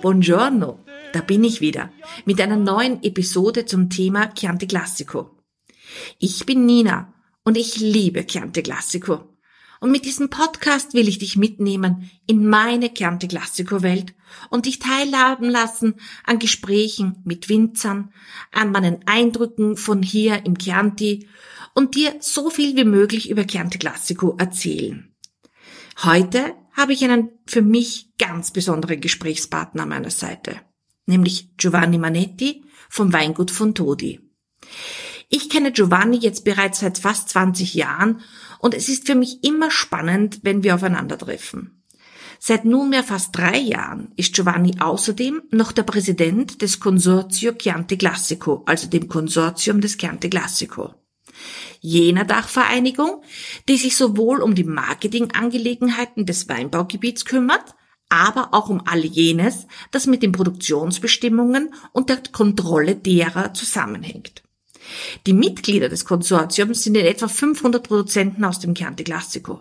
Buongiorno. Da bin ich wieder mit einer neuen Episode zum Thema Chianti Classico. Ich bin Nina und ich liebe Chianti Classico. Und mit diesem Podcast will ich dich mitnehmen in meine Chianti Classico Welt und dich teilhaben lassen an Gesprächen mit Winzern, an meinen Eindrücken von hier im Chianti und dir so viel wie möglich über Chianti Classico erzählen. Heute habe ich einen für mich ganz besonderen Gesprächspartner an meiner Seite, nämlich Giovanni Manetti vom Weingut von Todi. Ich kenne Giovanni jetzt bereits seit fast 20 Jahren und es ist für mich immer spannend, wenn wir aufeinandertreffen. Seit nunmehr fast drei Jahren ist Giovanni außerdem noch der Präsident des Consorzio Chianti Classico, also dem Konsortium des Chianti Classico jener Dachvereinigung, die sich sowohl um die Marketingangelegenheiten des Weinbaugebiets kümmert, aber auch um all jenes, das mit den Produktionsbestimmungen und der Kontrolle derer zusammenhängt. Die Mitglieder des Konsortiums sind in etwa 500 Produzenten aus dem Chianti Classico.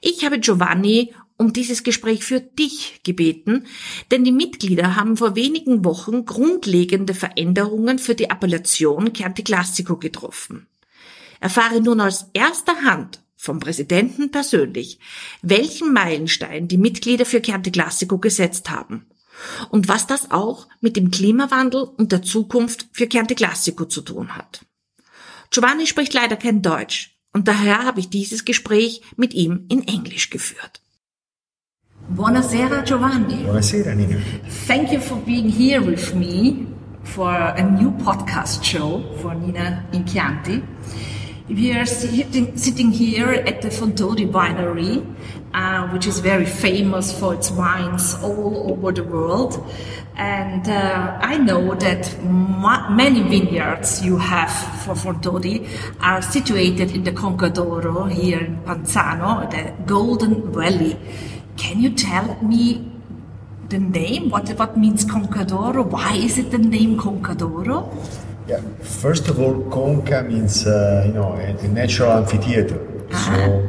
Ich habe Giovanni um dieses Gespräch für dich gebeten, denn die Mitglieder haben vor wenigen Wochen grundlegende Veränderungen für die Appellation Chianti Classico getroffen. Erfahre nun aus erster Hand vom Präsidenten persönlich, welchen Meilenstein die Mitglieder für Chianti Classico gesetzt haben und was das auch mit dem Klimawandel und der Zukunft für Chianti Classico zu tun hat. Giovanni spricht leider kein Deutsch und daher habe ich dieses Gespräch mit ihm in Englisch geführt. Buonasera Giovanni. Buonasera Nina. Thank you for being here with me for a new podcast show for Nina in Chianti. We are sitting, sitting here at the Fontodi Winery, uh, which is very famous for its wines all over the world. And uh, I know that ma- many vineyards you have for Fontodi are situated in the Conca d'Oro here in Panzano, the Golden Valley. Can you tell me the name? What, what means Conca d'Oro? Why is it the name Conca d'Oro? Yeah, first of all, conca means uh, you know a, a natural amphitheater, uh-huh. so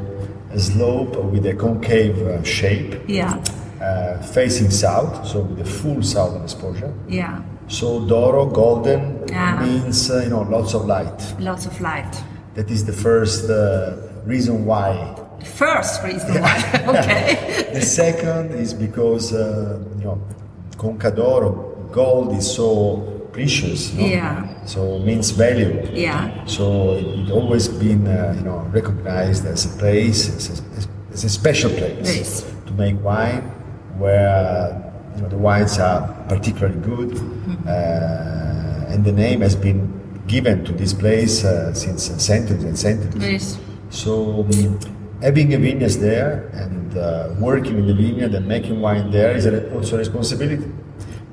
a slope with a concave uh, shape. Yeah. Uh, facing south, so with a full southern exposure. Yeah. So Doro, golden, uh-huh. means uh, you know lots of light. Lots of light. That is the first uh, reason why. The first reason why. okay. the second is because uh, you know Conca d'Oro, gold is so precious. No? Yeah. So means value. Yeah. So it, it always been uh, you know recognized as a place, as a, as a special place to make wine, where you know the wines are particularly good, mm-hmm. uh, and the name has been given to this place uh, since centuries and centuries. Yes. So. Um, having a vineyard there and uh, working in the vineyard and making wine there is also a responsibility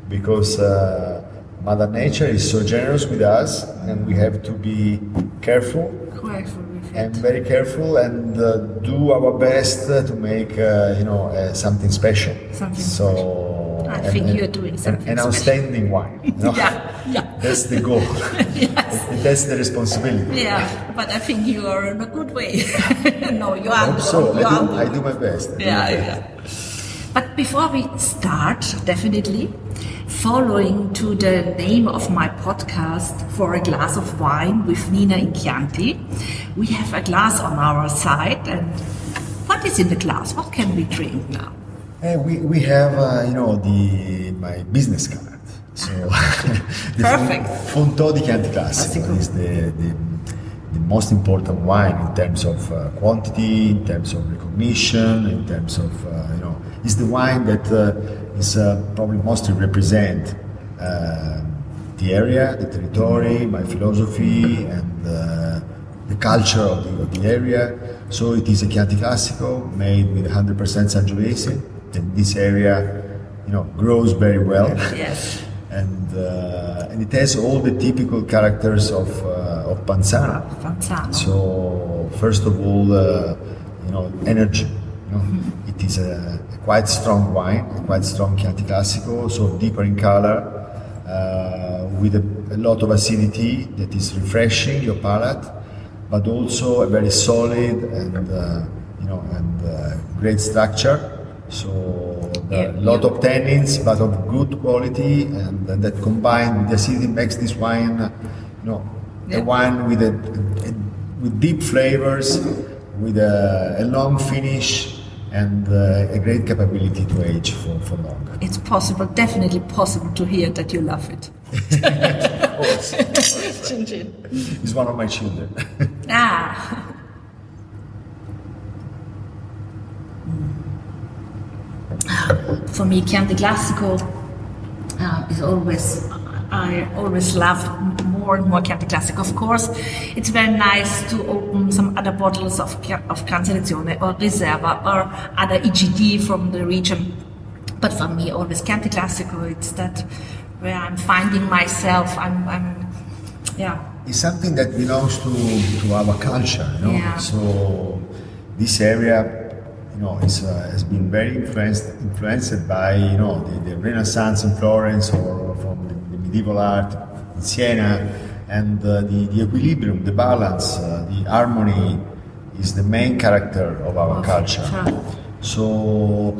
because uh, Mother Nature is so generous with us, and we have to be careful. Careful and very careful, and uh, do our best to make uh, you know uh, something special. Something so. Special. I and, think you're doing something An, an outstanding wine. You know? yeah, yeah. That's the goal. yes. That's the responsibility. Yeah, but I think you are in a good way. no, you are. I hope so. I do, I do, my best. yeah, my best. yeah. But before we start, definitely, following to the name of my podcast, For a Glass of Wine with Nina in Chianti. We have a glass on our side, and what is in the glass? What can we drink now? Uh, we, we have, uh, you know, the my business card. So Perfect. Fontodi Chianti Classico is the, the, the, most important wine in terms of uh, quantity, in terms of recognition, in terms of, uh, you know, it's the wine that uh, is uh, probably mostly represent uh, the area, the territory, my philosophy, and uh, the culture of the, of the, area. So it is a Chianti Classico made with 100% Sangiovese. And this area, you know, grows very well. Yes. And uh, and it has all the typical characters of uh, of Panzano. Panzano. So first of all, you know, energy. You know? Mm-hmm. It is a quite strong wine, quite strong Chianti Classico, so deeper in color, uh, with a, a, lot of acidity that is refreshing your palate, but also a very solid and uh, you know and uh, great structure. So a lot of tannins, but of good quality, and, and that combined the acidity makes this wine, you know, Yeah. a wine with a, a- with deep flavors, with a, a long finish, and uh, a great capability to age for, for long. It's possible, definitely possible to hear that you love it. Chin chin. It's one of my children. Ah. For me, Chianti Classico uh, is always, I always love more and more Chianti Classico. Of course, it's very nice to open some other bottles of, of Gran Selezione or Reserva or other EGD from the region. But for me, always Chianti Classico, it's that where I'm finding myself. I'm, I'm yeah. it's something that belongs to, to our culture, you know. Yeah. So this area, know, is, uh, has been very influenced influenced by you know the, the Renaissance in Florence or from the, the medieval art in Siena, and uh, the, the equilibrium, the balance, uh, the harmony is the main character of our culture. So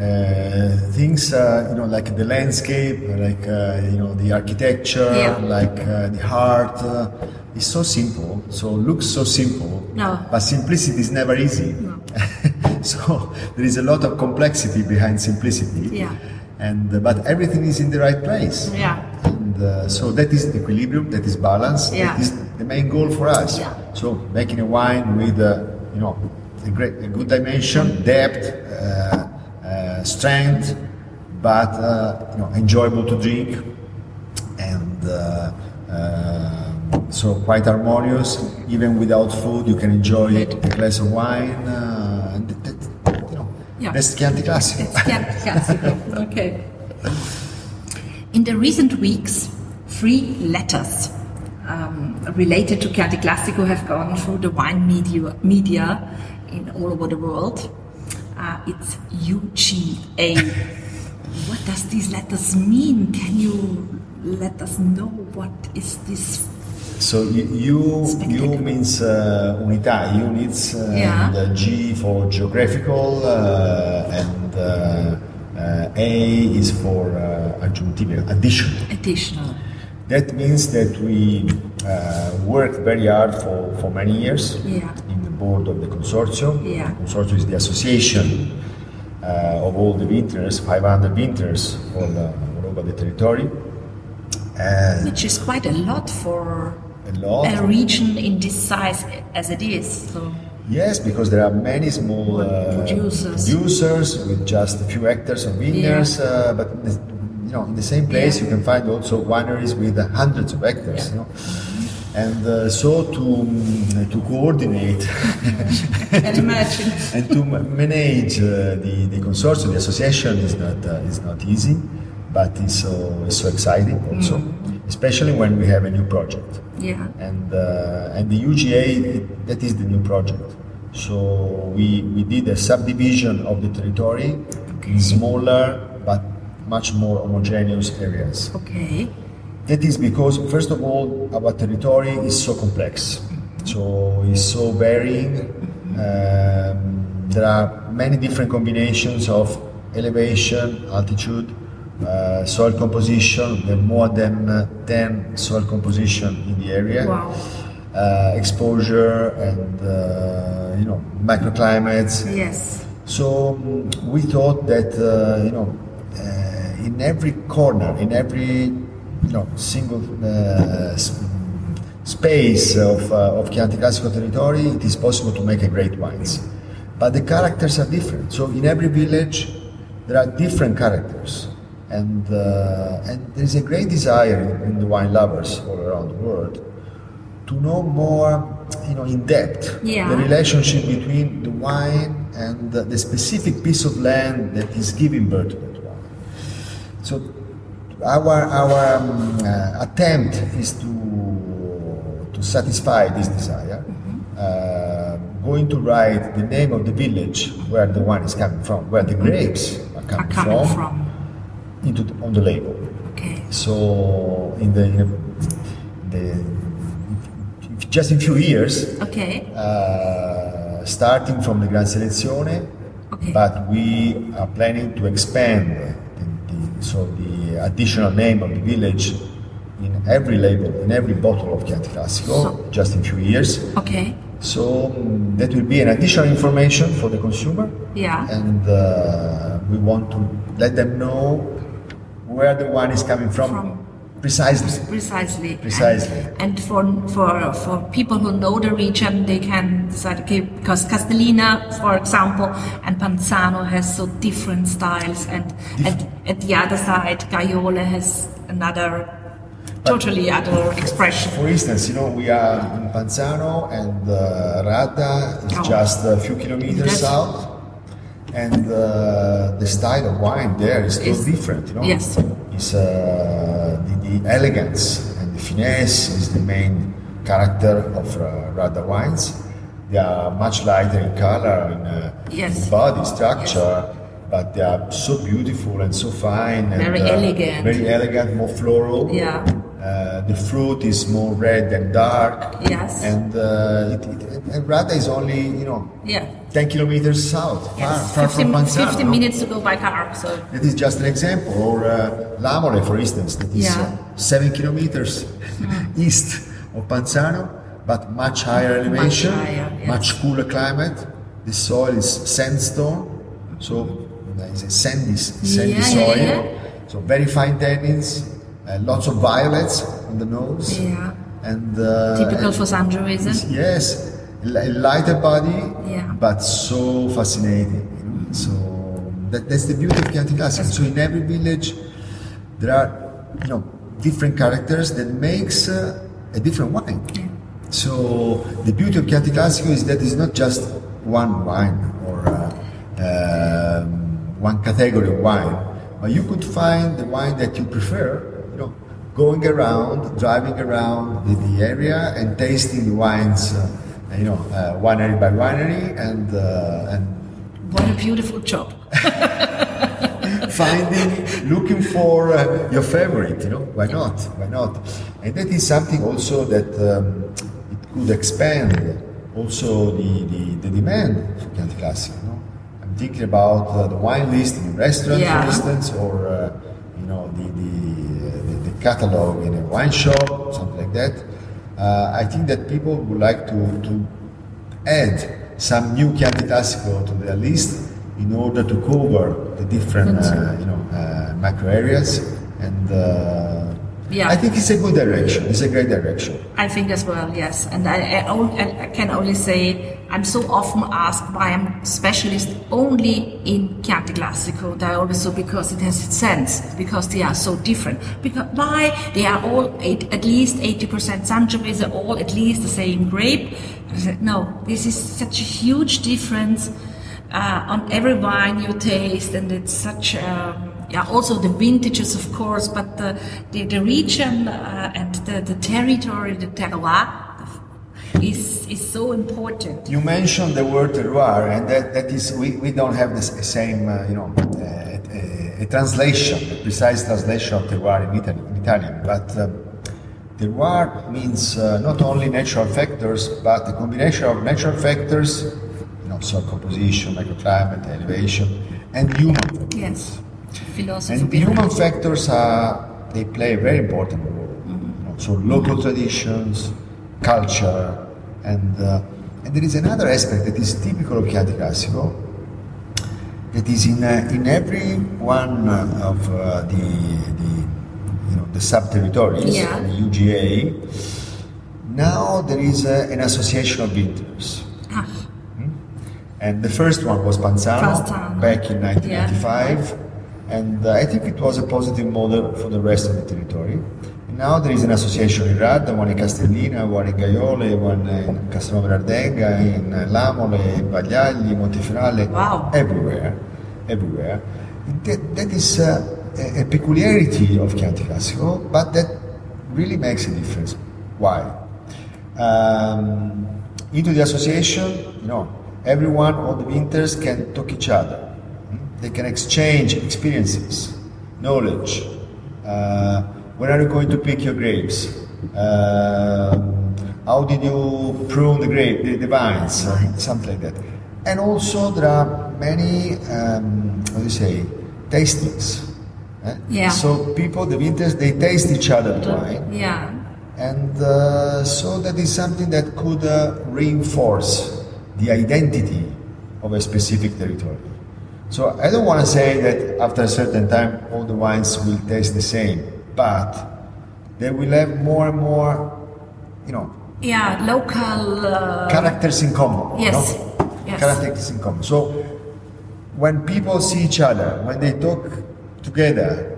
uh, things, uh, you know, like the landscape, like uh, you know, the architecture, Yeah. like uh, the art, uh, is so simple. So looks so simple. No. But simplicity is never easy. so there is a lot of complexity behind simplicity. Yeah. And uh, but everything is in the right place. Yeah. And uh, so that is equilibrium, that is balance, Yeah. that is the main goal for us. Yeah. So making a wine with, uh, you know, a great, a good dimension, depth, uh, uh, strength, but uh, you know, enjoyable to drink, and uh, uh, so quite harmonious. Even without food, you can enjoy a glass of wine. Uh, and that, that, you know, Yeah. that's Chianti Classico. It's Chianti Classico. Okay. In the recent weeks, three letters um, related to Chianti Classico have gone through the wine media, media in all over the world. Uh, it's UGA. what does these letters mean? Can you let us know what is this? So you, you, Spectacular. U means uh, unità, units, uh, Yeah. and uh, G for geographical, uh, and uh, uh, A is for uh, aggiuntivo, additional. Additional. That means that we uh, worked very hard for, for many years Yeah. in the board of the consortium. Yeah. The consortium is the association uh, of all the vintners, 500 vintners all, uh, all over the territory. And Which is quite a lot for a lot. a region in this size as it is. So Yes, because there are many small uh, Producers. producers with just a few hectares of vineyards, uh, but in the- you know, in the same place Yeah. you can find also wineries with hundreds of hectares. Yeah. You know? And uh, so to mm, to coordinate can imagine. and to manage uh, the, the consortium, the association is not uh, is not easy, but it's so it's so exciting also, especially when we have a new project Yeah. and uh, and the UGA it, that is the new project. So we we did a subdivision of the territory in smaller but much more homogeneous areas. Okay. That is because first of all our territory is so complex, so it's so varying. Um, there are many different combinations of elevation, altitude, uh, soil composition. There are more than uh, ten soil composition in the area Wow. uh, exposure and uh, you know microclimates. Yes. So we thought that uh, you know uh, in every corner, in every you know single uh, space of uh, of Chianti Classico territory, it is possible to make a great wines. But the characters are different. So in every village, there are different characters, and uh, and there is a great desire in, the wine lovers all around the world to know more, you know, in depth Yeah. the relationship between the wine and the, the specific piece of land that is giving birth to that wine. So our our um, uh, attempt is to to satisfy this desire. Uh, going to write the name of the village where the wine is coming from, where the grapes are Are coming, coming from, from. Into the, on the label. Okay. So in the, the, just in few years, Okay. uh, starting from the Gran Selezione, Okay. But we are planning to expand the, the, so the additional name of the village in every label, in every bottle of Chianti Classico, So- just in a few years. Okay. So that will be an additional information for the consumer, Yeah. and uh, we want to let them know where the wine is coming from, From- precisely. Precisely. Precisely. And, and for for for people who know the region, they can decide. Okay, because Castellina, for example, and Panzano has so different styles, and at, at the other side, Gaiole has another totally other expression. For instance, you know, we are in Panzano and uh, Radda is Oh. just a few kilometers That's- south. And uh, the style of wine there is totally different, you know. yes. It's uh, the, the elegance and the finesse is the main character of uh, Radda wines. They are much lighter in color and uh, Yes. in body structure, but they are so beautiful and so fine. Very and, uh, elegant. Very elegant, more floral. Yeah. Uh, the fruit is more red and dark. Yes. And uh, it, it, and Radda is only, you know, Yeah. 10 kilometers south, far, Yes. far 15, from Panzano. 15 minutes to go by car. So That is just an example. Or uh, Lamole, for instance, that is Yeah. uh, 7 kilometers east of Panzano, but much higher elevation, higher, yes. much cooler climate. The soil is sandstone, so uh, it's a sandy, sandy yeah, soil. yeah. So very fine tannins, uh, lots of violets on the nose. Yeah. And uh, typical and- for Sangiovese. Yes, a lighter body, Yeah. but so fascinating. So that, that's the beauty of Chianti Classico. So in every village, there are you know different characters that makes uh, a different wine. Yeah. So the beauty of Chianti Classico is that it's not just one wine or uh, um, one category of wine, but you could find the wine that you prefer. Going around, driving around the, the area and tasting the wines. Uh, you know, uh, winery by winery, and uh, and What a beautiful job. finding, looking for uh, your favorite. You know, why not? Why not? And that is something also that um, it could expand also the, the, the demand for Chianti Classico. You know? I'm thinking about uh, the wine list in a restaurant, Yeah. for instance, or uh, you know the the catalog in a wine shop, something like that. Uh, I think that people would like to, to add some new Chianti Classico to their list in order to cover the different uh, you know uh, macro areas and uh, Yeah. I think it's a good direction it's a great direction I think as well, yes. And I, I, I can only say I'm so often asked why I'm specialist only in Chianti Classico. I always say because it has sense, because they are so different. Because why they are all eight, at least 80% Sangiovese, all at least the same grape. No, this is such a huge difference uh, on every wine you taste, and it's such. Um, yeah, also the vintages, of course, but the the, the region uh, and the, the territory, the terroir, is is so important. you mentioned the word terroir and that, that is we, we don't have the same uh, you know uh, a, a translation a precise translation of terroir in, Italy, in Italian but um, terroir means uh, not only natural factors but a combination of natural factors you know soil composition microclimate elevation and human factors Yes, philosophy. and human factors are they play a very important role. Know, so local traditions, culture, and uh, and there is another aspect that is typical of Chianti Classico. That is in uh, in every one of uh, the the you know the sub territories, Yeah. the UGA. Now there is an association of vineyards. Ah, And the first one was Panzano, Panzano. back in 1995, and uh, I think it was a positive model for the rest of the territory. And now there is an association in Radda, one in Castellina, one in Gaiole, one in Castelnuovo Berardenga, in Lamole, Vagliagli, Montefioralle, Wow. everywhere, everywhere. That, that is uh, a, a peculiarity of Chianti Classico, but that really makes a difference. Why? um, into the association, you know, everyone, all the winters can talk each other. They can exchange experiences, knowledge. Uh, when are you going to pick your grapes? Um how did you prune the grape, the, the vines? Uh, something like that. and also there are many, um, how do you say, tastings. eh? Yeah. So people, the winters, they taste each other's wine, Yeah. and uh, so that is something that could uh, reinforce the identity of a specific territory. So I don't want to say that after a certain time all the wines will taste the same, but they will have more and more, you know, Yeah, local. Uh, characters in common. Yes. know? Yes. Characters in common. So when people see each other, when they talk together,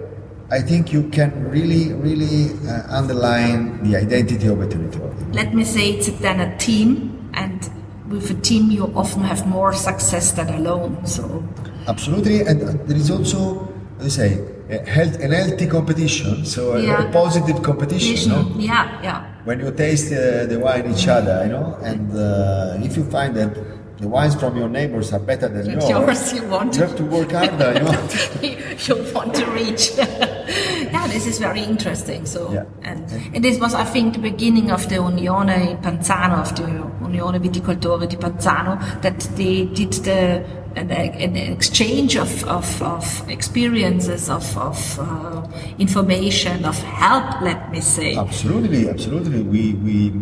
I think you can really, really uh, underline the identity of a territory. let me say it's then a team, and with a team you often have more success than alone. So Absolutely, and there is also, do you say, a health, an healthy competition, so a, Yeah. a positive competition. no? yeah, yeah. when you taste uh, the wine each other, you know, and uh, if you find that the wines from your neighbors are better than yours, yours, you want you have to work harder, you know. you want to reach. yeah, this is very interesting. So, Yeah. and, and this was, I think, the beginning of the Unione Panzano, of the Unione Viticoltori di Panzano, that they did the an, an exchange of, of, of experiences, of, of uh, information, of help. Let me say. Absolutely, absolutely. We we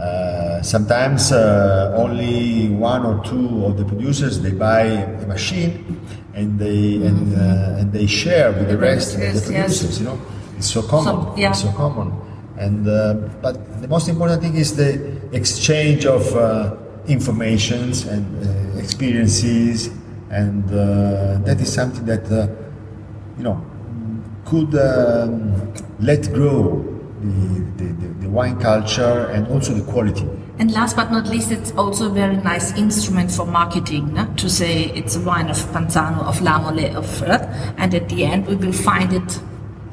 uh, sometimes uh, only one or two of the producers they buy a machine and they and uh, and they share with the rest of the Yes, yes. producers. You know, it's so common. So, yeah. It's so common. And uh, but the most important thing is the exchange of uh, informations and uh, experiences, and uh, that is something that uh, you know could um, let grow the, the, the, wine culture and also the quality. And last but not least, it's also a very nice instrument for marketing, no? to say it's a wine of Panzano, of Lamole, of Earth, and at the end we will find it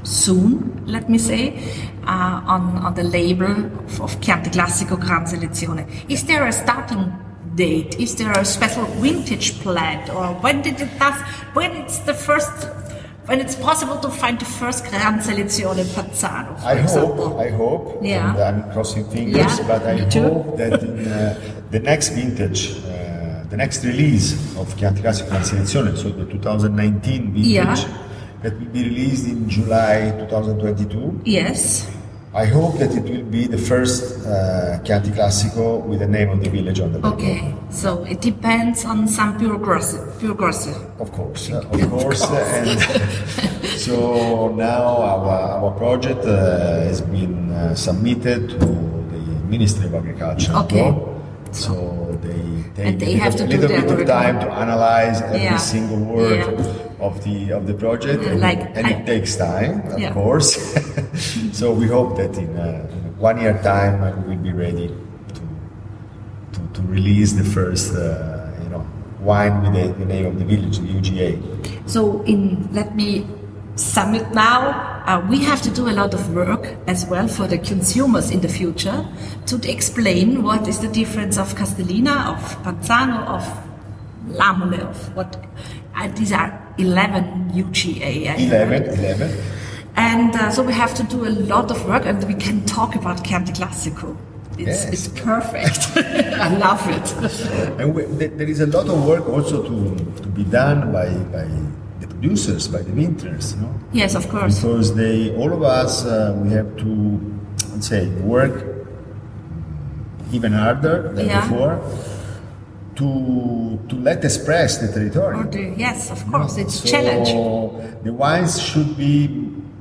soon, let me say, uh, on, on the label of, of Chianti Classico Gran Selezione. Is there a starting date? Is there a special vintage plant, Or when did it does, when it's the first, when it's possible to find the first Gran Selezione Panzano, for I example? hope, I hope, Yeah. and I'm crossing fingers, Yeah, but I hope that in uh, the next vintage, uh, the next release of Chianti Classico Gran Selezione, so the 2019 vintage, Yeah. that will be released in July 2022. Yes. I hope that it will be the first uh, Chianti Classico with the name of the village on the label. Okay, so it depends on some bureaucracy. bureaucracy. Of course, uh, of course, and so now our, our project uh, has been uh, submitted to the Ministry of Agriculture. Okay. So they take And they a have little, to do little bit of time to analyze every Yeah. single word Yeah. Of the of the project, and, like and I- it takes time, of Yeah. course. so we hope that in, uh, one year time uh, we will be ready to to, to release the first uh, you know wine with the, the name of the village, the UGA. So, in let me sum it now. Uh, we have to do a lot of work as well for the consumers in the future to explain what is the difference of Castellina, of Panzano, of Lamole, of what. Uh, these are 11 UGA. I 11, 11. And uh, so we have to do a lot of work, and we can talk about Chianti Classico. It's, Yes. it's perfect. I love it. And we, there there is a lot of work also to, to be done by, by the producers, by the vintners, you know? Yes, of course. Because they, all of us, uh, we have to, let's say, work even harder than Yeah. before to, to let express the territory. Yes, of course. It's so challenge. The wines should be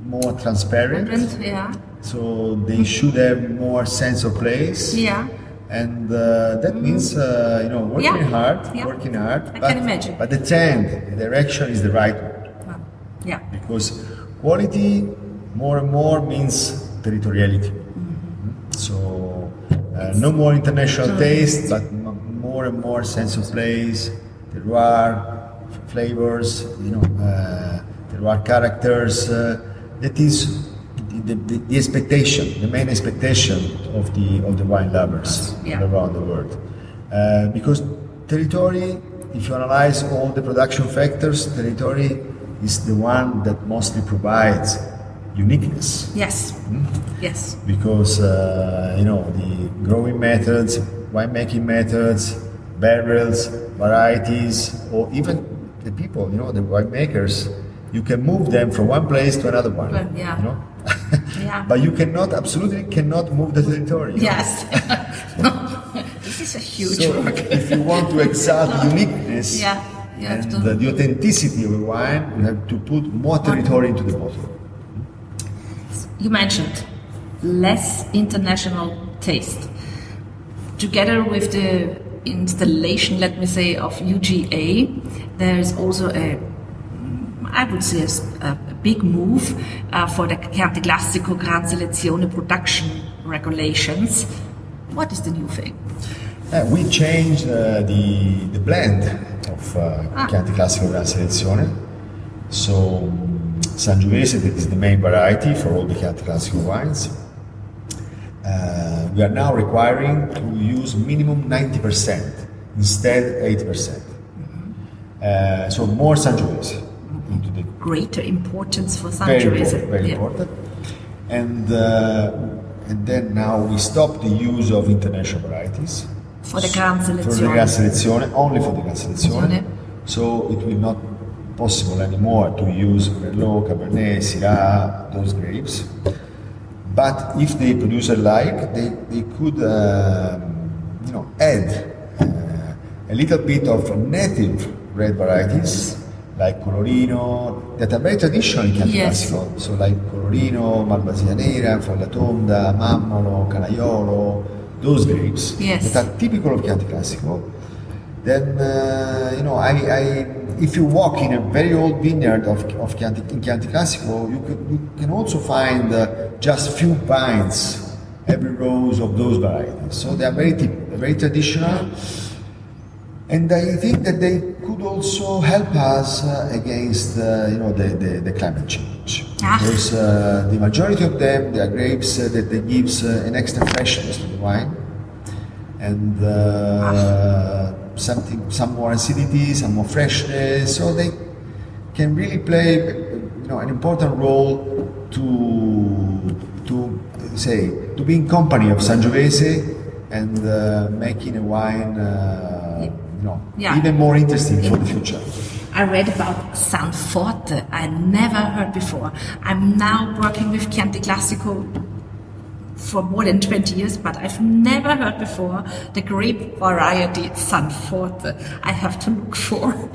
more transparent. Yeah. So they should have more sense of place. Yeah. And uh, that means uh, you know working Yeah. hard, Yeah. working hard. I but, can imagine. But the trend, the direction is the right one Well, yeah. because quality more and more means territoriality. Mm-hmm. So uh, no more international taste, but more and more sense of place, terroir, f- flavors, you know, uh, terroir characters. Uh, that is the, the, the expectation, the main expectation of the of the wine lovers Yeah. around the world. Uh, because territory, if you analyze all the production factors, territory is the one that mostly provides uniqueness Yes. Hmm? Yes. because uh, you know the growing methods, winemaking methods, barrels, varieties, or even the people, you know, the winemakers, you can move them from one place to another one. Well, yeah. You know? Yeah. but you cannot, absolutely cannot move the territory. Yes. this is a huge So work. if you want to exalt the uniqueness Yeah, and to- the, the authenticity of a wine, you have to put more territory into the bottle. You mentioned less international taste. Together with the installation, let me say, of UGA, there is also a, I would say, a big move uh, for the Chianti Classico Gran Selezione production regulations. What is the new thing? Uh, we changed uh, the, the blend of uh, Ah. Chianti Classico Gran Selezione. So Sangiovese is the main variety for all the Chianti Classico wines. Uh, we are now requiring to use minimum 90% instead 80%. Uh, so more Sangiovese into the Greater importance for very Sangiovese. important, very Yeah. important. And uh, and then now we stop the use of international varieties For the Gran for the Selezione. Gran Selezione, only for the Gran Selezione. Selezione. So it will not possible anymore to use Merlot, Cabernet, Syrah, those grapes. But if the producer like, they, they could um, you know add uh, a little bit of native red varieties like Colorino that are very traditional in Chianti Yes. Classico. So like Colorino, Malvasia Nera, Fogliatonda, Mammolo, Canaiolo, those grapes Yes. that are typical of Chianti Classico. Then uh, you know, I, I if you walk in a very old vineyard of, of Chianti, in Chianti Classico, you, could, you can also find uh, just few vines every rows of those varieties. So they are very very traditional, and I think that they could also help us uh, against uh, you know the, the, the climate change. Ah. Because uh, the majority of them, they are grapes uh, that they gives an extra freshness to the wine and uh, something, some more acidity, some more freshness. So they can really play, you know, an important role to to say to be in company of Sangiovese and uh, making a wine, uh, you know, Yeah. even more interesting for the future. I read about Sanforte. I never heard before. I'm now working with Chianti Classico for more than 20 years, but I've never heard before the grape variety Sanforte. I have to look for.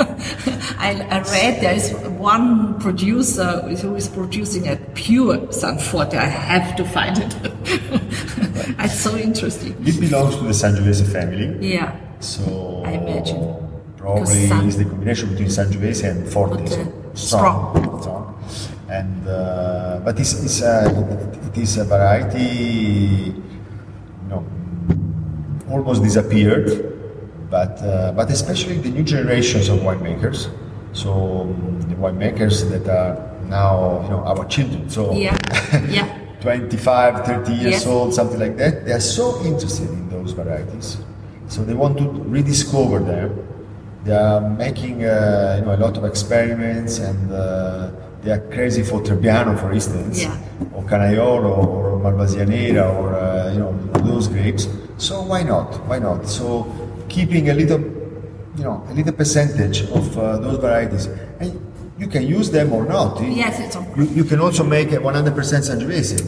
I, I read there is one producer who is producing a pure Sanforte. I have to find it. it's so interesting. It belongs to the Sangiovese family. Yeah. So I imagine. probably San- is the combination between Sangiovese and Forte. Forte. so Strong. strong. And uh, but it's, it's uh, it is a variety, you know, almost disappeared. But uh, but especially the new generations of winemakers. So the winemakers that are now you know our children. So Yeah. Yeah. 25, 30 years Yes. old, something like that, they are so interested in those varieties. So they want to rediscover them. They are making uh, you know, a lot of experiments and uh, they are crazy for Trebbiano, for instance, Yeah. or Canaiolo, or Malvasia Nera, or uh, you know, those grapes. So why not? Why not? So keeping a little, you know, a little percentage of uh, those varieties. And you can use them or not. Yes, it's of You, you can also make a 100% Sangiovese,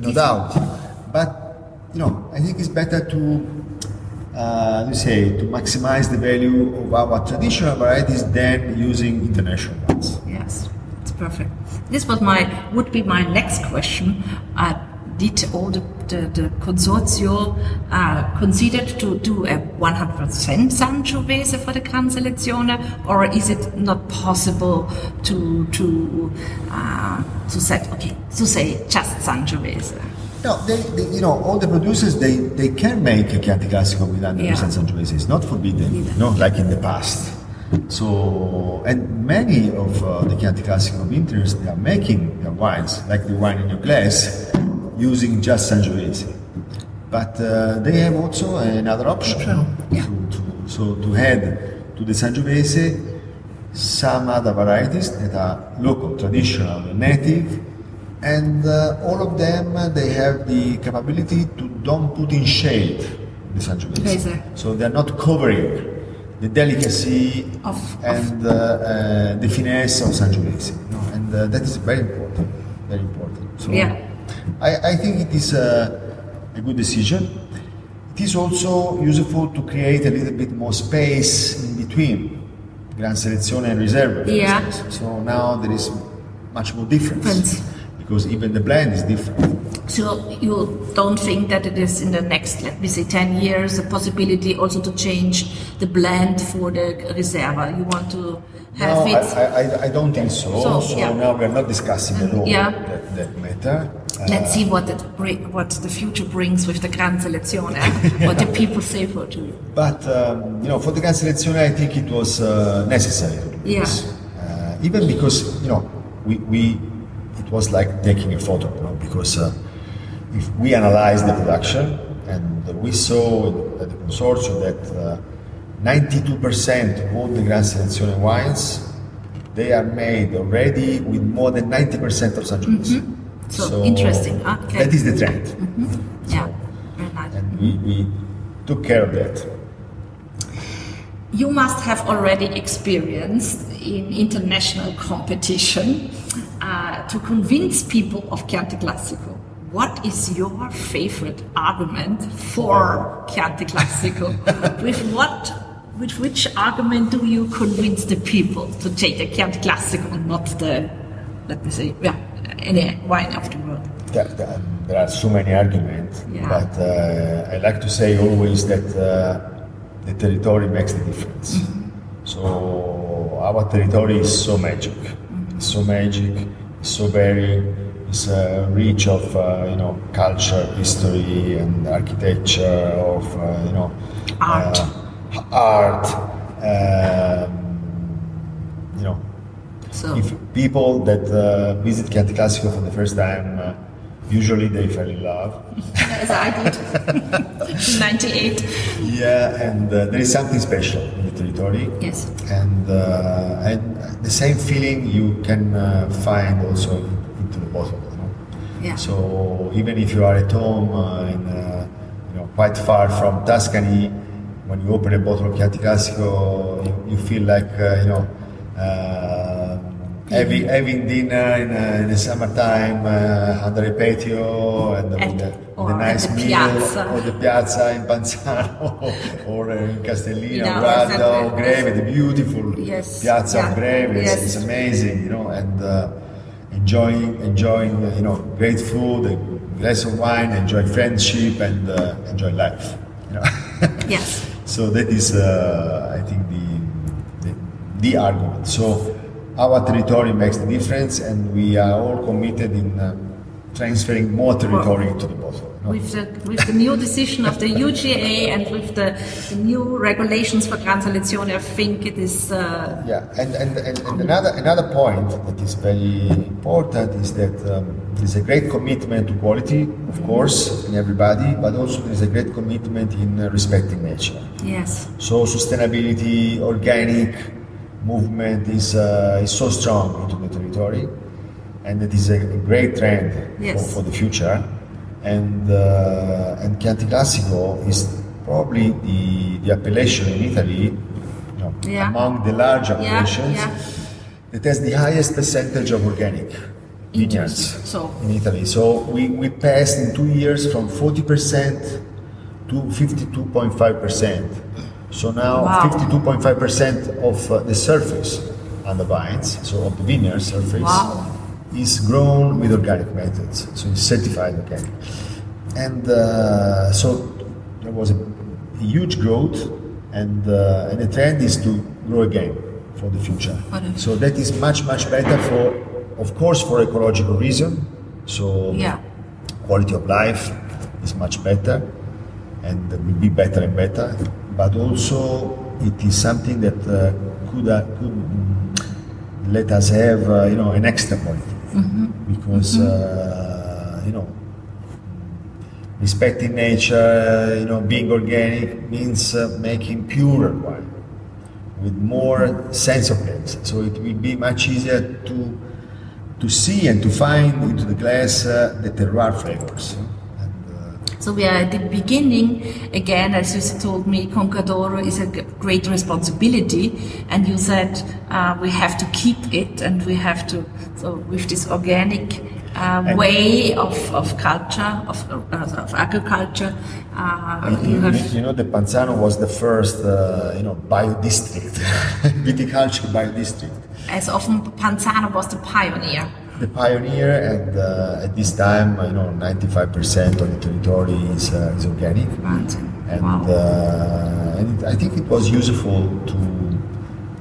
no doubt. But you know, I think it's better to, uh, you say, to maximize the value of our traditional varieties than using international ones. Yes, it's perfect. This was my would be my next question. Uh, did all the, the, the consortio uh, considered to do a 100% Sangiovese for the Gran Selezione, or is it not possible to to uh, to say okay to say just Sangiovese? No, they, they, you know, all the producers they, they can make a Chianti Classico with 100% Yeah. Sangiovese. It's not forbidden, Neither. no, like in the past. So, and many of uh, the Chianti Classico vintners they are making their wines, like the wine in your glass, using just Sangiovese. But uh, they have also another option Yeah. to, to, so to add to the Sangiovese some other varieties that are local, traditional, native, and uh, all of them uh, they have the capability to don't put in shade the Sangiovese. Base. So they are not covering the delicacy Of- and uh, uh, the finesse of Sangiovese. You know? And uh, that is very important, very important. So Yeah. I, I think it is a, a good decision. It is also useful to create a little bit more space in between Gran Selezione and Reserve. Yeah. instance. So now there is much more difference Difference. Because even the blend is different. So you don't think that it is in the next, let me say, 10 years, a possibility also to change the blend for the Reserva? You want to have no, it? I, I, I don't think so. So, So, yeah. now we are not discussing at all Yeah. that, that matter. Uh, Let's see what it bring, what the future brings with the Gran Selezione. what the people say for to you. But um, you know, for the Gran Selezione, I think it was uh, necessary do Yeah. Uh, even because you know, we, we it was like taking a photo, you know, because uh, if we analyzed the production and we saw at the consortium that uh, 92% of all the Gran Selezione wines they are made already with more than 90% of Sangiovese. Mm-hmm. So, interesting. Okay. That is the trend, Yeah, very nice. and we, we took care of that. You must have already experienced in international competition uh, to convince people of Chianti Classico. What is your favorite argument for Chianti Classico? with what, with which argument do you convince the people to take the Chianti Classico and not the, let me say, yeah, any wine of the world? There, there, there are so many arguments, Yeah. but uh, I like to say always that uh, the territory makes the difference. So our territory is so magic, so magic, so very, it's uh, rich of uh, you know culture, history, and architecture, of uh, you know Art. uh, art. Um, you know, So, if people that uh, visit Chianti Classico for the first time, uh, usually they fell in love. as I did in 98. yeah, and uh, there is something special territory. Yes. And, uh, and the same feeling you can uh, find also into the bottle. You know? Yeah. So even if you are at home uh, in, uh, you know, quite far from Tuscany, when you open a bottle of Chianti Classico, you, you feel like uh, you know uh, having having dinner in, uh, in the summertime uh, under a patio and At- with the, or with a at nice the meal piazza. or the piazza in Panzano or in Radda, exactly. or Greve, the beautiful Yes. piazza Yeah. of Greve. It's, Yes. it's amazing, you know, and uh, enjoying enjoying uh, you know great food, a glass of wine, enjoy friendship, and uh, enjoy life. You know. Yes. so that is, uh, I think, the, the the argument. So our territory makes the difference, and we are all committed in uh, transferring more territory to the bottle. know. With the, with the new decision of the UGA and with the, the new regulations for Gran Selezione, I think it is. Uh, Yeah, and, and, and, and another another point that is very important is that um, there is a great commitment to quality, of course, in everybody, but also there is a great commitment in uh, respecting nature. yes. So sustainability, organic movement is uh, is so strong into the territory, and it is a, great trend Yes. for, for the future. And uh, and Chianti Classico is probably the, the appellation in Italy, you know, Yeah. among the large Yeah, appellations, yeah. that has the highest percentage of organic vineyards So- in Italy. So we, we passed in two years from 40% to 52.5%. So now Wow. 52.5% of uh, the surface on the vines, so of the vineyard surface, Wow. is grown with organic methods. So it's certified organic. And uh, so there was a, a huge growth, and, uh, and the trend is to grow again for the future. So that is much, much better for, of course, for ecological reason. So Yeah. quality of life is much better and will be better and better. But also, it is something that uh, could, uh, could mm, let us have, uh, you know, an extra quality because uh, you know respecting nature, you know, being organic means uh, making purer wine with more sense of place. So it will be much easier to to see and to find into the glass uh, the terroir flavors. So we are at the beginning again, as you told me, Conca d'Oro is a great responsibility, and you said uh, we have to keep it, and we have to. So with this organic uh, way of, of culture of, uh, of agriculture, uh, you, you, have you know the Panzano was the first uh, you know bio district, viticulture bio district. As often Panzano was the pioneer the pioneer, and uh, at this time, you know, 95% of the territory is, uh, is organic. And, wow. uh, and it, I think it was useful to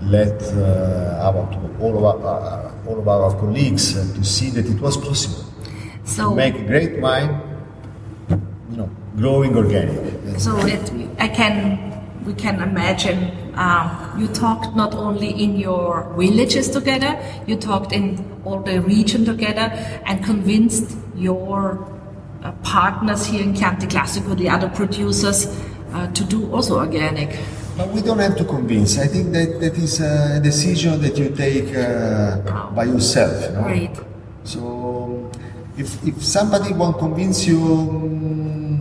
let uh, our, to all, of our, uh, all of our colleagues uh, to see that it was possible so, to make great wine, you know, growing organic. So it, I can we can imagine um, you talked not only in your villages together, you talked in all the region together and convinced your uh, partners here in Chianti Classico, the other producers, uh, to do also organic. But we don't have to convince. I think that that is a decision that you take uh, by yourself. No? Great. So if, if somebody won't convince you,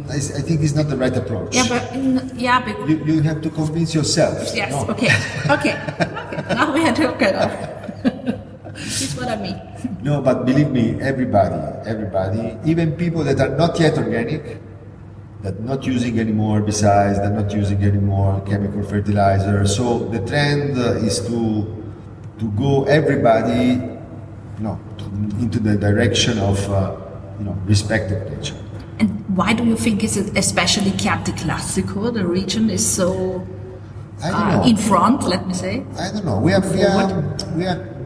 I, I think it's not the right approach. Yeah, but in, yeah, but you, you have to convince yourself. Yes. No? Okay. Okay. okay. Now we have to okay. This what I mean. no, but believe me, everybody, everybody, even people that are not yet organic, that not using anymore besides that not using anymore chemical fertilizer. So the trend is to to go everybody, you know, to, into the direction of uh, you know respect of nature. And why do you think is it especially Chianti Classico, the region is so uh, in front? Let me say. I don't know. We are we are we are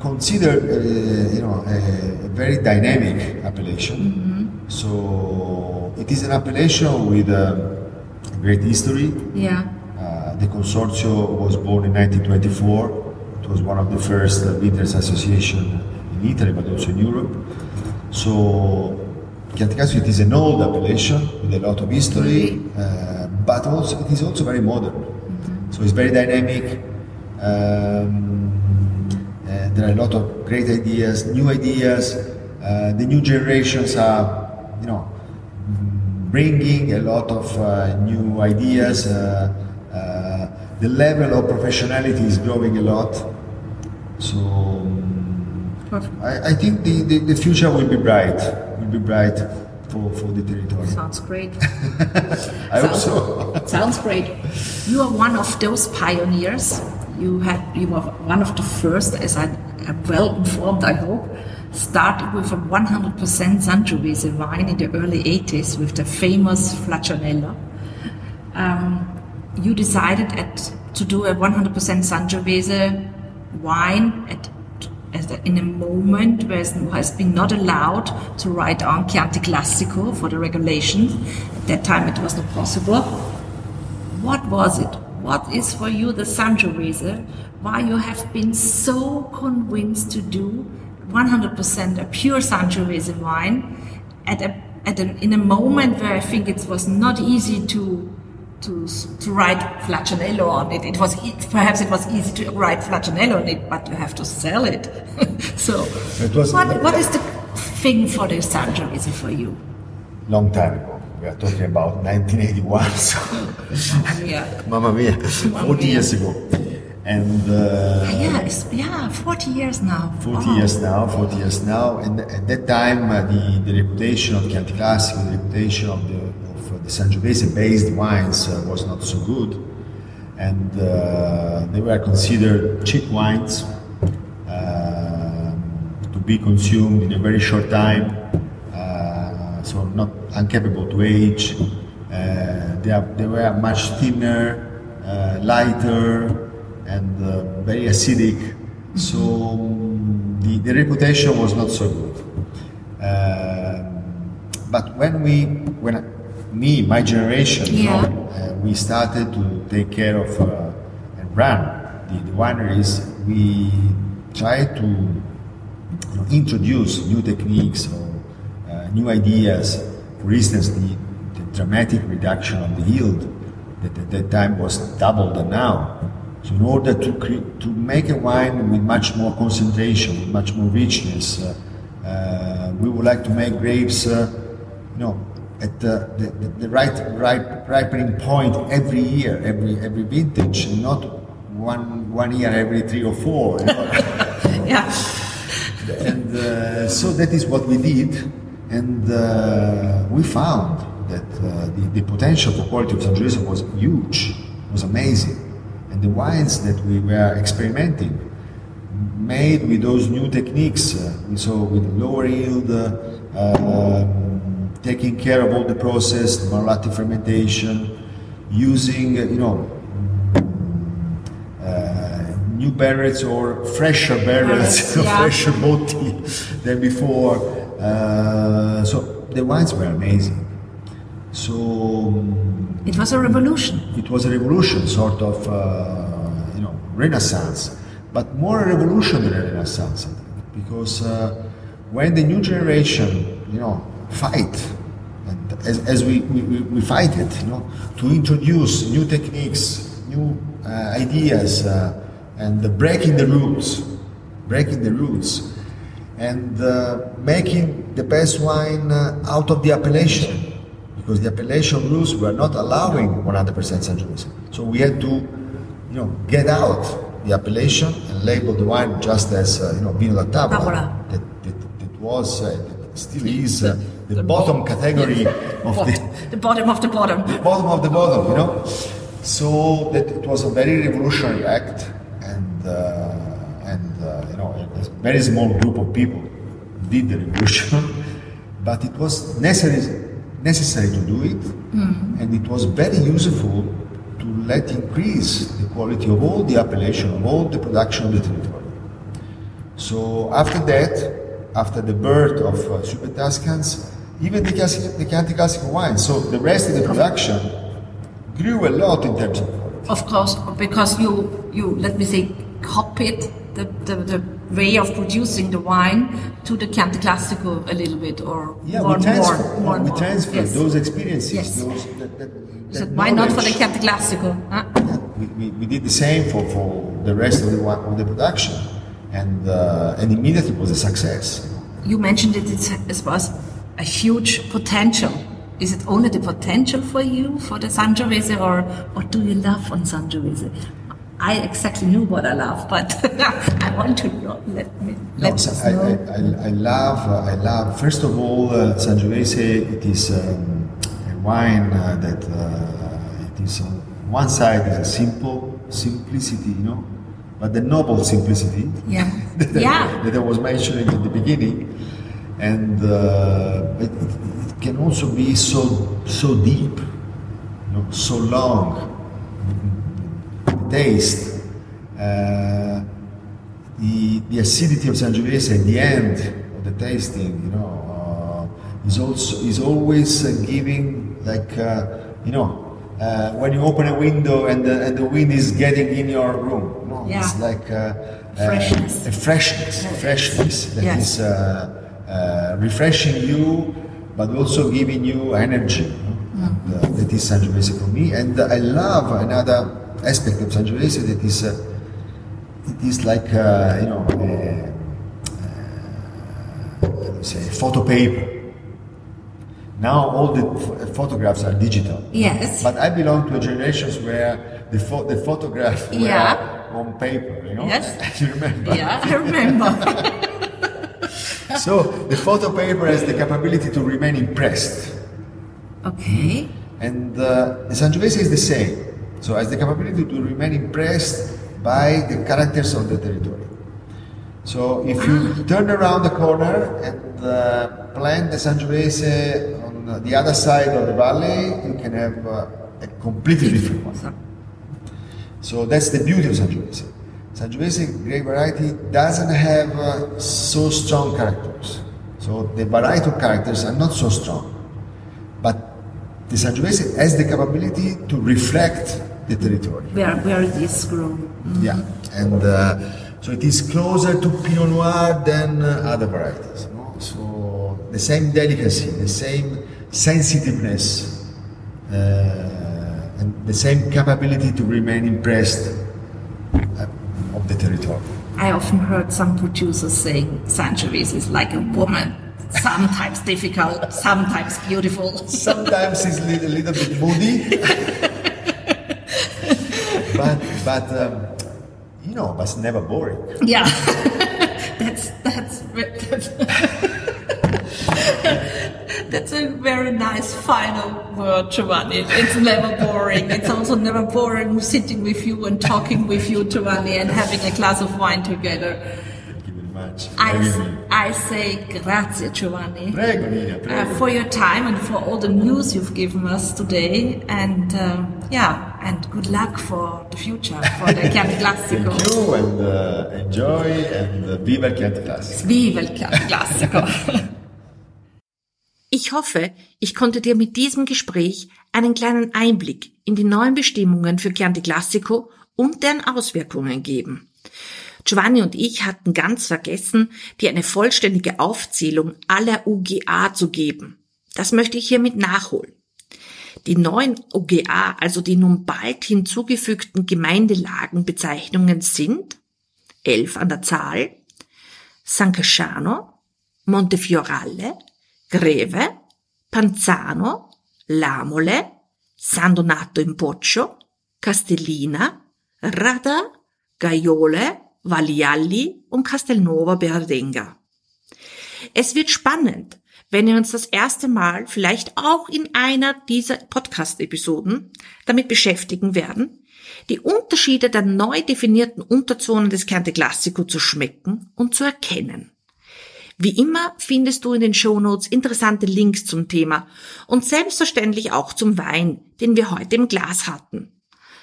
considered, uh, you know, a, a, very dynamic appellation. Mm-hmm. So it is an appellation with a great history. Yeah. Uh, the consorzio was born in 1924. It was one of the first uh, association in Italy, but also in Europe. So Chianti Classico it is an old appellation with a lot of history, uh, but also it is also very modern. Mm-hmm. So it's very dynamic. Um, there are a lot of great ideas, new ideas. Uh, the new generations are, you know, bringing a lot of uh, new ideas. Uh, uh the level of professionality is growing a lot. So um, I, I, think the, the, the, future will be bright. Be bright for, for the territory. Sounds great. I sounds, hope so. sounds great. You are one of those pioneers you had you were one of the first, as I am well informed, I hope, started with a 100% Sangiovese wine in the early 80s with the famous Flaccianello. Um, you decided at, to do a 100% Sangiovese wine at, in a moment where it has been not allowed to write on Chianti Classico for the regulations. At that time it was not possible. What was it? what is for you the Sangiovese, why you have been so convinced to do 100% a pure Sangiovese wine at a, at a, in a moment where I think it was not easy to to, to write Flaccianello on it. It was perhaps it was easy to write Flaccianello on it, but you have to sell it. so, it was, what, what is the thing for the Sangiovese for you? Long time ago we are talking about 1981, so yeah. Mamma mia, 40 years ago. And uh, yeah, yeah, 40 years now. 40 oh. years now, 40 years now. And at that time, uh, the, the reputation of Chianti Classico, the reputation of the, the Sangiovese based wines uh, was not so good. And uh, they were considered cheap wines uh, to be consumed in a very short time so not incapable to age. Uh, they, are, they were much thinner, uh, lighter, and uh, very acidic. So the, the reputation was not so good. but when we, when me, my generation, yeah. you know, uh, we started to take care of uh, and run the, the, wineries. We tried to you know, introduce new techniques or new ideas. For instance, the, the dramatic reduction of the yield that at that time was double than now. So in order to cre- to make a wine with much more concentration, with much more richness, uh, uh, we would like to make grapes, uh, you know, at the, the, the right, right ripening point every year, every every vintage, not one one year every three or four. You know? yeah. And uh, so that is what we did, and uh, we found that uh, the, the potential for quality of Sangiovese was huge, was amazing, and the wines that we were experimenting made with those new techniques, uh, so with lower yield, uh, um, taking care of all the process, the malolactic fermentation, using you know uh, new barrels or fresher barrels, Yeah. fresher botti than before. Uh, so the wines were amazing. So um, It was a revolution. it was a revolution, sort of, uh, you know, renaissance, but more a revolution than a renaissance, because uh, when the new generation, you know, fight, and as, as we, we, we- fight it, you know, to introduce new techniques, new uh, ideas, uh, and the breaking the rules, breaking the rules, and uh, making the best wine uh, out of the appellation because the appellation rules were not allowing 100% Sangiovese. So we had to, you know, get out the appellation and label the wine just as, uh, you know, vino da. Tavola. That, that, that was, uh, that still is uh, the, bottom category of the, the bottom of the bottom. bottom of the bottom, you know. So that it was a very revolutionary act, and uh, and uh, you know, a very small group of people did the revolution, but it was necessary necessary to do it, and it was very useful to let increase the quality of all the appellation of all the production of the territory. So after that, after the birth of uh, Super Tuscans, even the, classic, the Classical wine, so the rest of the production grew a lot in terms of quality. Of course, because you, you let me say, copied the, the, the way of producing the wine to the Chianti Classico a little bit, or Yeah, more, we transfer, more, more, we more. transfer Yes. those experiences. Yes. Those, that, that, So why not for the. Chianti Classico? Huh? Yeah, we, we, we did the same for, for the rest of the, of the production, and, uh, and immediately it was a success. You mentioned it, it was a huge potential. Is it only the potential for you for the Sangiovese, or what do you love on Sangiovese? I exactly knew what I love, but I want to know. Let me No, let us I, know. I, I, I love, I love, first of all, uh, Sangiovese, it is um, a wine uh, that uh, it is on one side is a simple simplicity, you know, but the noble simplicity Yeah. that, I- Yeah. that I was mentioning in the beginning, and uh, it, can also be so so deep, you know, so long. The taste, uh, the the acidity of Sangiovese at the end of the tasting, you know, uh, is also is always uh, giving like uh, you know. Uh, when you open a window and the, and the wind is getting in your room, you know, it's like uh, Freshness. a freshness, freshness that Yes. is uh, refreshing you, but also giving you energy. know? And, uh, that is Sangiovese for me, and I love another aspect of Sangiovese that is uh, it is like uh, you know a, uh, let me say photo paper. Now all the ph- photographs are digital. Yes. But I belong to a generation where the, pho- the photograph were Yeah. on paper, you know? Yes. you remember? Yeah, I remember. So the photo paper has the capability to remain impressed. okay. And uh, the Sangiovese is the same. So has the capability to remain impressed by the characters of the territory. So if you turn around the corner and uh, plant the Sangiovese on the other side of the valley, you can have uh, a completely different one. So, So that's the beauty of Sangiovese. Sangiovese grape variety doesn't have uh, so strong characters. So the variety of characters are not so strong. But the Sangiovese has the capability to reflect the territory. where where it is grown. Yeah, and uh, so it is closer to Pinot Noir than uh, other varieties. No? So the same delicacy, the same sensitiveness, uh, and the same capability to remain impressed uh, of the territory. I often heard some producers saying Sangiovese is like a woman. Sometimes difficult, sometimes beautiful. Sometimes it's a little, little bit moody. but but um, you know, but it's never boring. Yeah, that's that's, that's a very nice final word, Giovanni. It's never boring. It's also never boring sitting with you and talking with you, Giovanni, and having a glass of wine together. Thank you very much. I, I say grazie, Giovanni. Prego, Nina, prego. Uh, for your time and for all the news you've given us today. And um, yeah, and good luck for the future, for the Chianti Classico. Thank you and uh, enjoy and uh, viva il Chianti Classico. Viva il Chianti Classico. Ich hoffe, ich konnte dir mit diesem Gespräch einen kleinen Einblick in die neuen Bestimmungen für Chianti Classico und deren Auswirkungen geben. Giovanni und ich hatten ganz vergessen, dir eine vollständige Aufzählung aller UGA zu geben. Das möchte ich hiermit nachholen. Die neuen UGA, also die nun bald hinzugefügten Gemeindelagenbezeichnungen sind elf an der Zahl, San Casciano, Montefiorale, Greve, Panzano, Lamole, San Donato in Boccio, Castellina, Rada, Gaiole, Vaglialli und Castelnuovo Berdenga. Es wird spannend, wenn wir uns das erste Mal vielleicht auch in einer dieser Podcast-Episoden damit beschäftigen werden, die Unterschiede der neu definierten Unterzonen des Chianti Classico zu schmecken und zu erkennen. Wie immer findest du in den Shownotes interessante Links zum Thema und selbstverständlich auch zum Wein, den wir heute im Glas hatten.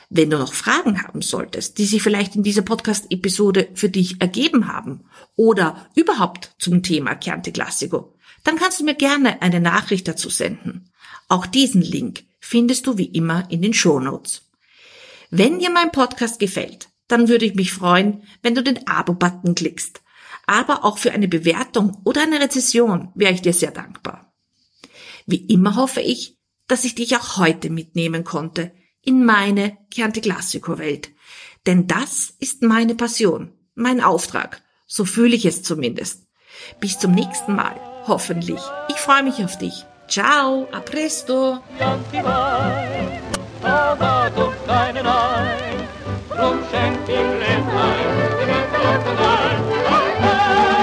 Wenn du noch Fragen haben solltest, die sich vielleicht in dieser Podcast-Episode für dich ergeben haben oder überhaupt zum Thema Chianti Classico, dann kannst du mir gerne eine Nachricht dazu senden. Auch diesen Link findest du wie immer in den Show Notes. Wenn dir mein Podcast gefällt, dann würde ich mich freuen, wenn du den Abo-Button klickst. Aber auch für eine Bewertung oder eine Rezession wäre ich dir sehr dankbar. Wie immer hoffe ich, dass ich dich auch heute mitnehmen konnte in meine Chianti Classico Welt. Denn das ist meine Passion, mein Auftrag. So fühle ich es zumindest. Bis zum nächsten Mal, hoffentlich. Ich freue mich auf dich. Ciao, a presto. Drum schenkt ihm Gläslein, Lord.